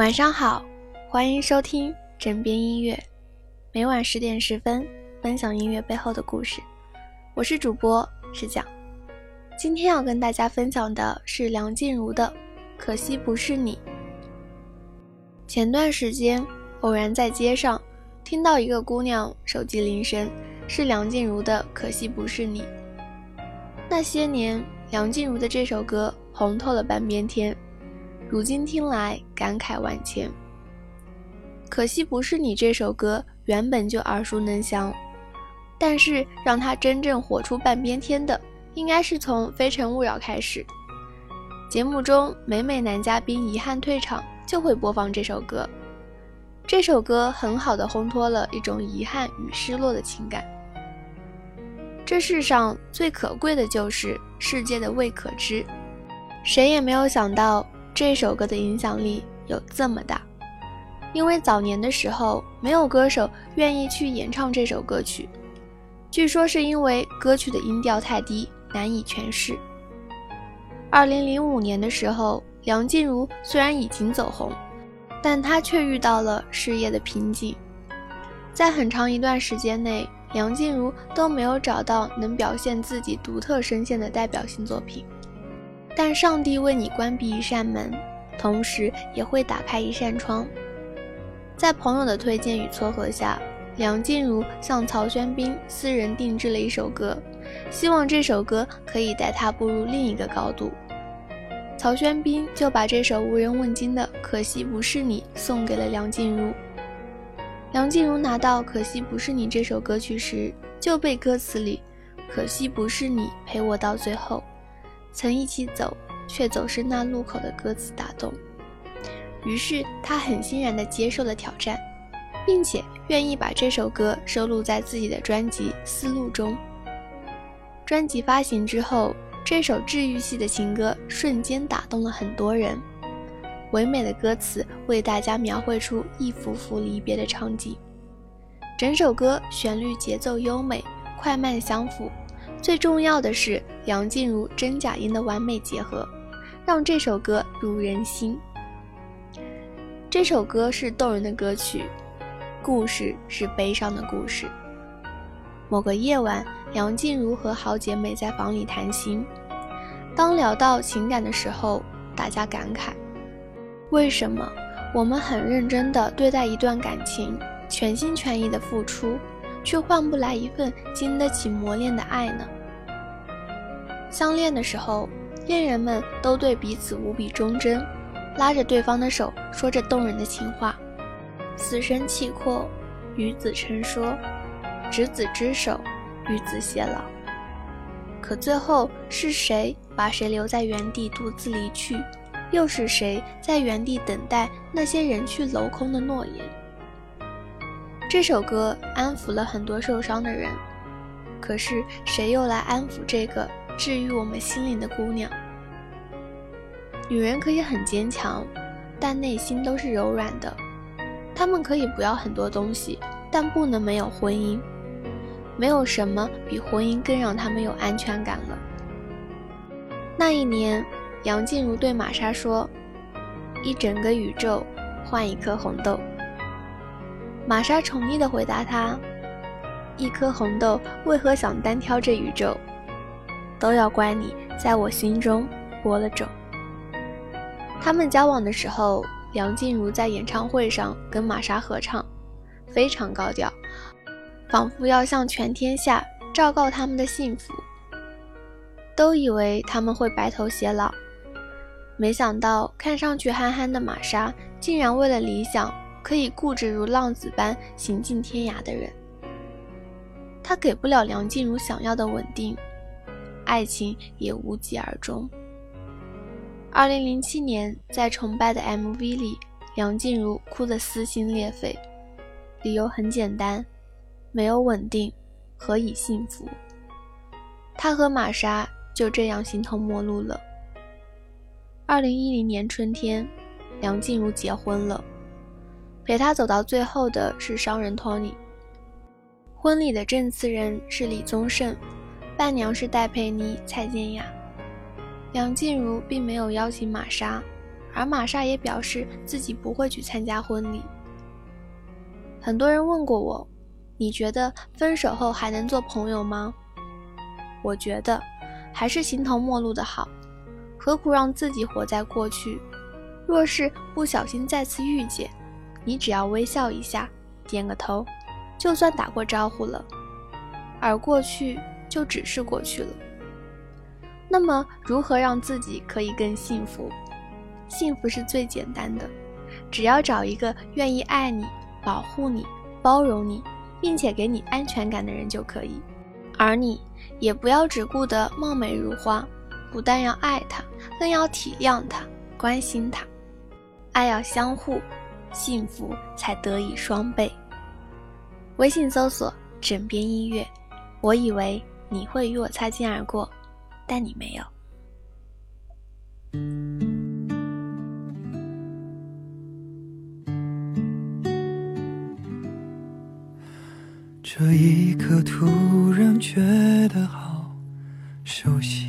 晚上好，欢迎收听枕边音乐，每晚十点十分分享音乐背后的故事。我是主播石讲，今天要跟大家分享的是梁静茹的《可惜不是你》。前段时间偶然在街上听到一个姑娘手机铃声，是梁静茹的《可惜不是你》。那些年，梁静茹的这首歌红透了半边天。如今听来，感慨万千。可惜不是你这首歌原本就耳熟能详，但是让它真正火出半边天的，应该是从《非诚勿扰》开始。节目中每每男嘉宾遗憾退场，就会播放这首歌。这首歌很好的烘托了一种遗憾与失落的情感。这世上最可贵的就是世界的未可知，谁也没有想到。这首歌的影响力有这么大，因为早年的时候没有歌手愿意去演唱这首歌曲，据说是因为歌曲的音调太低，难以诠释。二零零五年的时候，梁静茹虽然已经走红，但她却遇到了事业的瓶颈，在很长一段时间内，梁静茹都没有找到能表现自己独特声线的代表性作品。但上帝为你关闭一扇门，同时也会打开一扇窗。在朋友的推荐与撮合下，梁静茹向曹轩宾私人定制了一首歌，希望这首歌可以带她步入另一个高度。曹轩宾就把这首无人问津的《可惜不是你》送给了梁静茹。梁静茹拿到《可惜不是你》这首歌曲时，就被歌词里“可惜不是你陪我到最后”。曾一起走，却走失那路口的歌词打动，于是他很欣然地接受了挑战，并且愿意把这首歌收录在自己的专辑《丝路》中。专辑发行之后，这首治愈系的情歌瞬间打动了很多人，唯美的歌词为大家描绘出一幅幅离别的场景，整首歌旋律节奏优美，快慢相符。最重要的是梁静茹真假音的完美结合，让这首歌入人心。这首歌是动人的歌曲，故事是悲伤的故事。某个夜晚，梁静茹和好姐妹在房里谈心，当聊到情感的时候，大家感慨：为什么我们很认真地对待一段感情，全心全意的付出？却换不来一份经得起磨练的爱呢。相恋的时候，恋人们都对彼此无比忠贞，拉着对方的手，说着动人的情话。死神契阔，与子成说，执子之手，与子偕老。可最后是谁把谁留在原地独自离去？又是谁在原地等待那些人去楼空的诺言？这首歌安抚了很多受伤的人，可是谁又来安抚这个治愈我们心灵的姑娘？女人可以很坚强，但内心都是柔软的。她们可以不要很多东西，但不能没有婚姻。没有什么比婚姻更让她们有安全感了。那一年，杨静茹对玛莎说：“一整个宇宙换一颗红豆。”玛莎宠溺地回答他：“一颗红豆为何想单挑这宇宙？都要怪你在我心中播了种。”他们交往的时候，梁静茹在演唱会上跟玛莎合唱，非常高调，仿佛要向全天下昭告他们的幸福。都以为他们会白头偕老，没想到看上去憨憨的玛莎，竟然为了理想。可以固执如浪子般行尽天涯的人，他给不了梁静茹想要的稳定，爱情也无疾而终。二零零七年，在《崇拜》的 MV 里，梁静茹哭得撕心裂肺，理由很简单：没有稳定，何以幸福？他和玛莎就这样形同陌路了。二零一零年春天，梁静茹结婚了。陪他走到最后的是商人托尼。婚礼的证词人是李宗盛，伴娘是戴佩妮、蔡健雅。梁静茹并没有邀请玛莎，而玛莎也表示自己不会去参加婚礼。很多人问过我，你觉得分手后还能做朋友吗？我觉得还是形同陌路的好，何苦让自己活在过去？若是不小心再次遇见，你只要微笑一下，点个头，就算打过招呼了。而过去就只是过去了。那么，如何让自己可以更幸福？幸福是最简单的，只要找一个愿意爱你、保护你、包容你，并且给你安全感的人就可以。而你也不要只顾得貌美如花，不但要爱他，更要体谅他、关心他。爱要相互，幸福才得以双倍。微信搜索“枕边音乐”，我以为你会与我擦肩而过，但你没有。这一刻突然觉得好熟悉，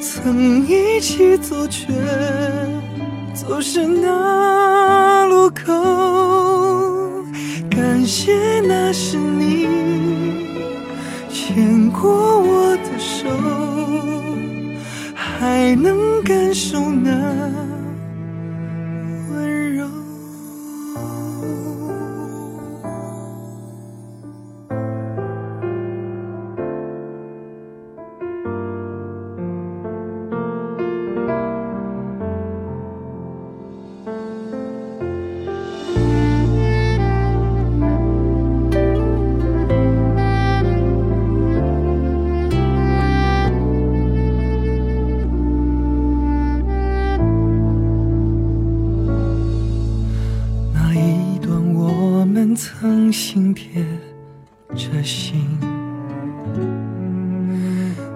曾一起走却走失那路口。感谢那是你牵过我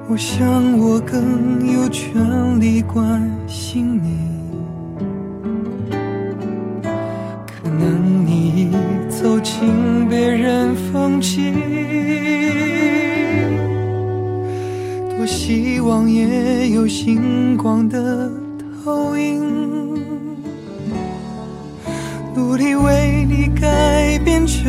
我想我更有权利关心你。可能你已走进别人风景，多希望也有星光的投影。努力为你改变，却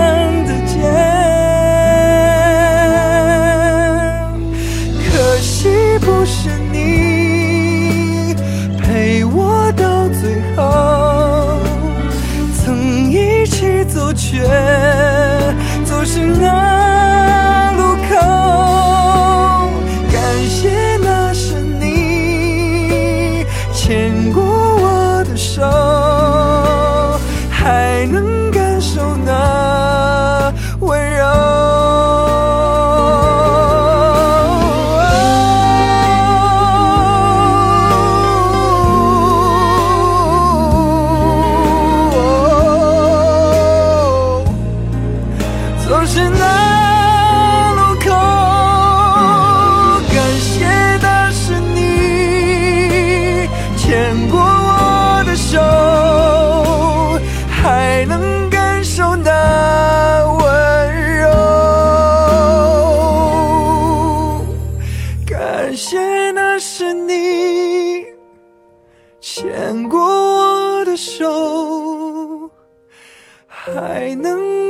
却总是那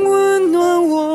温暖我。